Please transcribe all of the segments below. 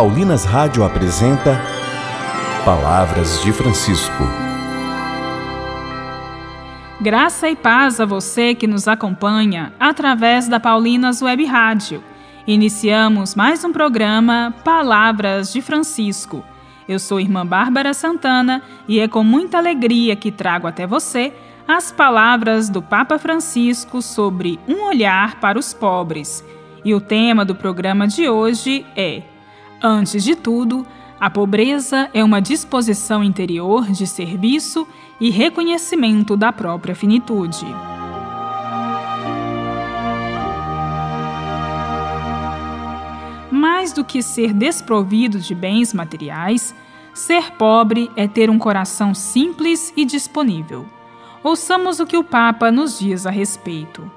Paulinas Rádio apresenta Palavras de Francisco. Graça e paz a você que nos acompanha através da Paulinas Web Rádio. Iniciamos mais um programa Palavras de Francisco. Eu sou irmã Bárbara Santana e é com muita alegria que trago até você as palavras do Papa Francisco sobre um olhar para os pobres. E o tema do programa de hoje é: Antes de tudo, a pobreza é uma disposição interior de serviço e reconhecimento da própria finitude. Mais do que ser desprovido de bens materiais, ser pobre é ter um coração simples e disponível. Ouçamos o que o Papa nos diz a respeito.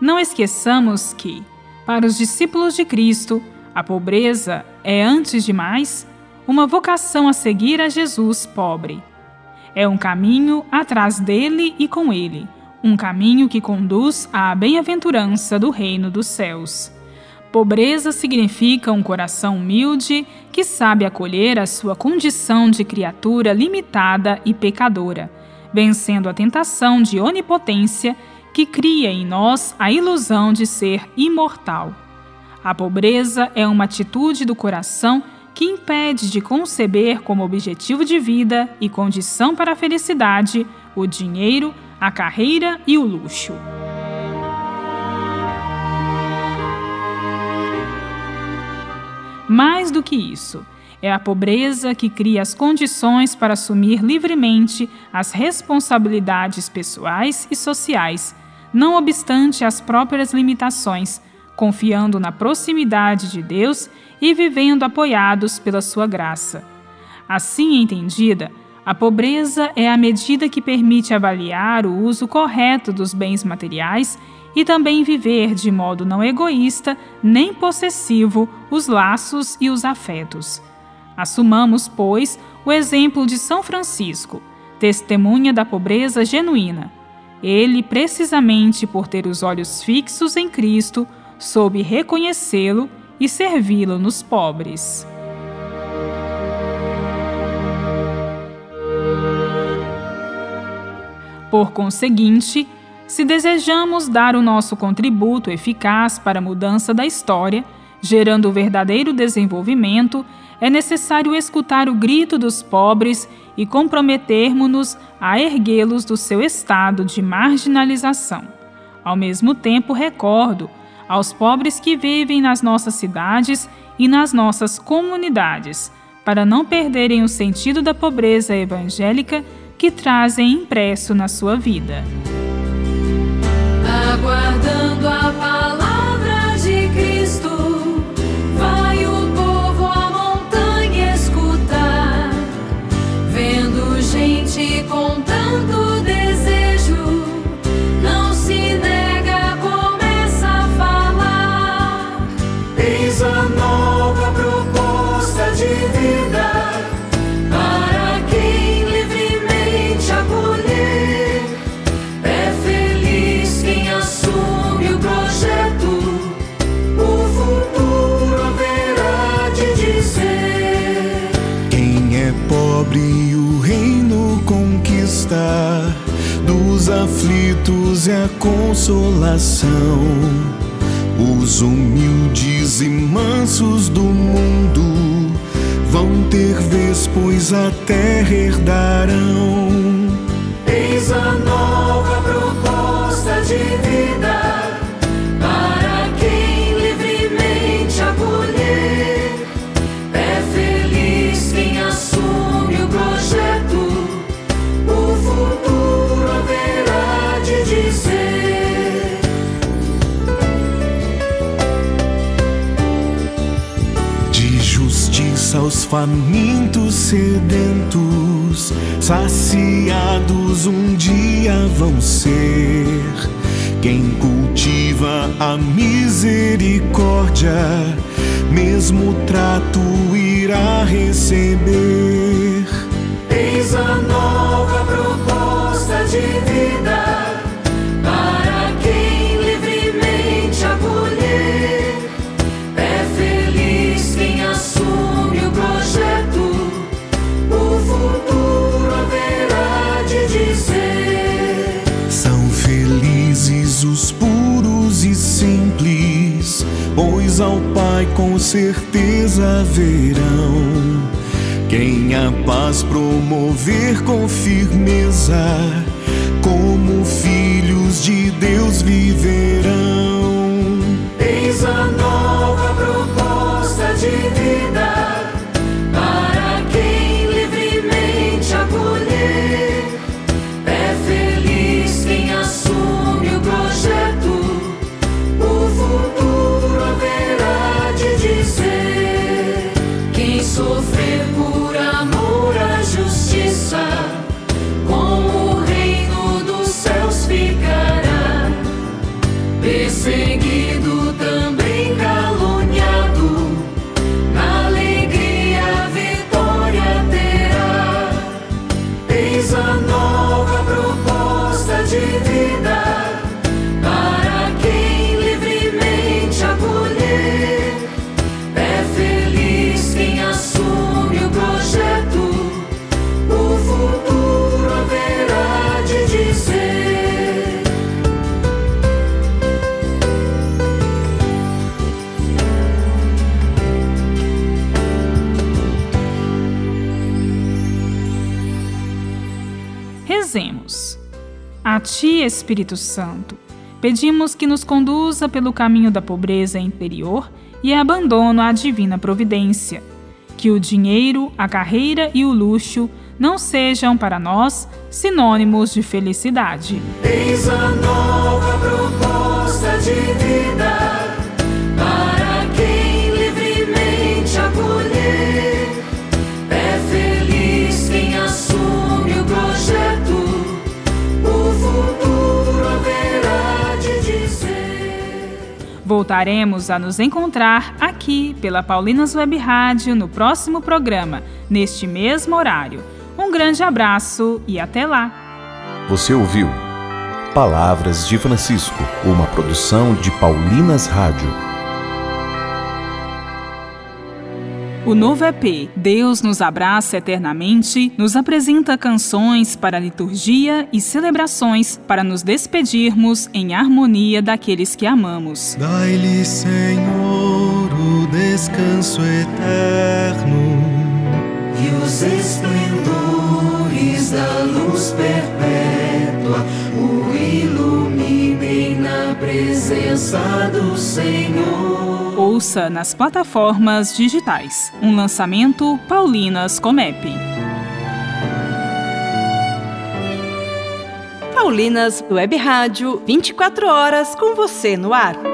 Não esqueçamos que, para os discípulos de Cristo, a pobreza é, antes de mais, uma vocação a seguir a Jesus pobre. É um caminho atrás dele e com ele, um caminho que conduz à bem-aventurança do reino dos céus. Pobreza significa um coração humilde que sabe acolher a sua condição de criatura limitada e pecadora vencendo a tentação de onipotência que cria em nós a ilusão de ser imortal. A pobreza é uma atitude do coração que impede de conceber como objetivo de vida e condição para a felicidade o dinheiro, a carreira e o luxo. Mais do que isso, é a pobreza que cria as condições para assumir livremente as responsabilidades pessoais e sociais, não obstante as próprias limitações, confiando na proximidade de Deus e vivendo apoiados pela sua graça. Assim entendida, a pobreza é a medida que permite avaliar o uso correto dos bens materiais e também viver de modo não egoísta nem possessivo os laços e os afetos. Assumamos, pois, o exemplo de São Francisco, testemunha da pobreza genuína. Ele, precisamente por ter os olhos fixos em Cristo, soube reconhecê-lo e servi-lo nos pobres. Por conseguinte, se desejamos dar o nosso contributo eficaz para a mudança da história, gerando verdadeiro desenvolvimento, é necessário escutar o grito dos pobres e comprometermos-nos a erguê-los do seu estado de marginalização. Ao mesmo tempo, recordo aos pobres que vivem nas nossas cidades e nas nossas comunidades, para não perderem o sentido da pobreza evangélica que trazem impresso na sua vida. Aguardando a palavra aflitos é a consolação. Os humildes e mansos do mundo vão ter vez, pois a terra herdarão. Eis a nova proposta de vida famintos sedentos, saciados um dia vão ser. Quem cultiva a misericórdia, mesmo trato irá receber. Eis a nova pois ao Pai com certeza verão. Quem a paz promover com firmeza, como filhos de Deus viverão. A Ti, Espírito Santo, pedimos que nos conduza pelo caminho da pobreza interior e abandono à divina providência. Que o dinheiro, a carreira e o luxo não sejam para nós sinônimos de felicidade. Eis a nova proposta de vida Voltaremos a nos encontrar aqui pela Paulinas Web Rádio no próximo programa, neste mesmo horário. Um grande abraço e até lá! Você ouviu Palavras de Francisco, uma produção de Paulinas Rádio. O novo EP Deus nos abraça eternamente nos apresenta canções para liturgia e celebrações para nos despedirmos em harmonia daqueles que amamos. Dai-lhe, Senhor, o descanso eterno. E os esplendores da luz perpétua o iluminem na presença do Senhor. Ouça nas plataformas digitais. Um lançamento Paulinas Comep. Paulinas Web Rádio, 24 horas com você no ar.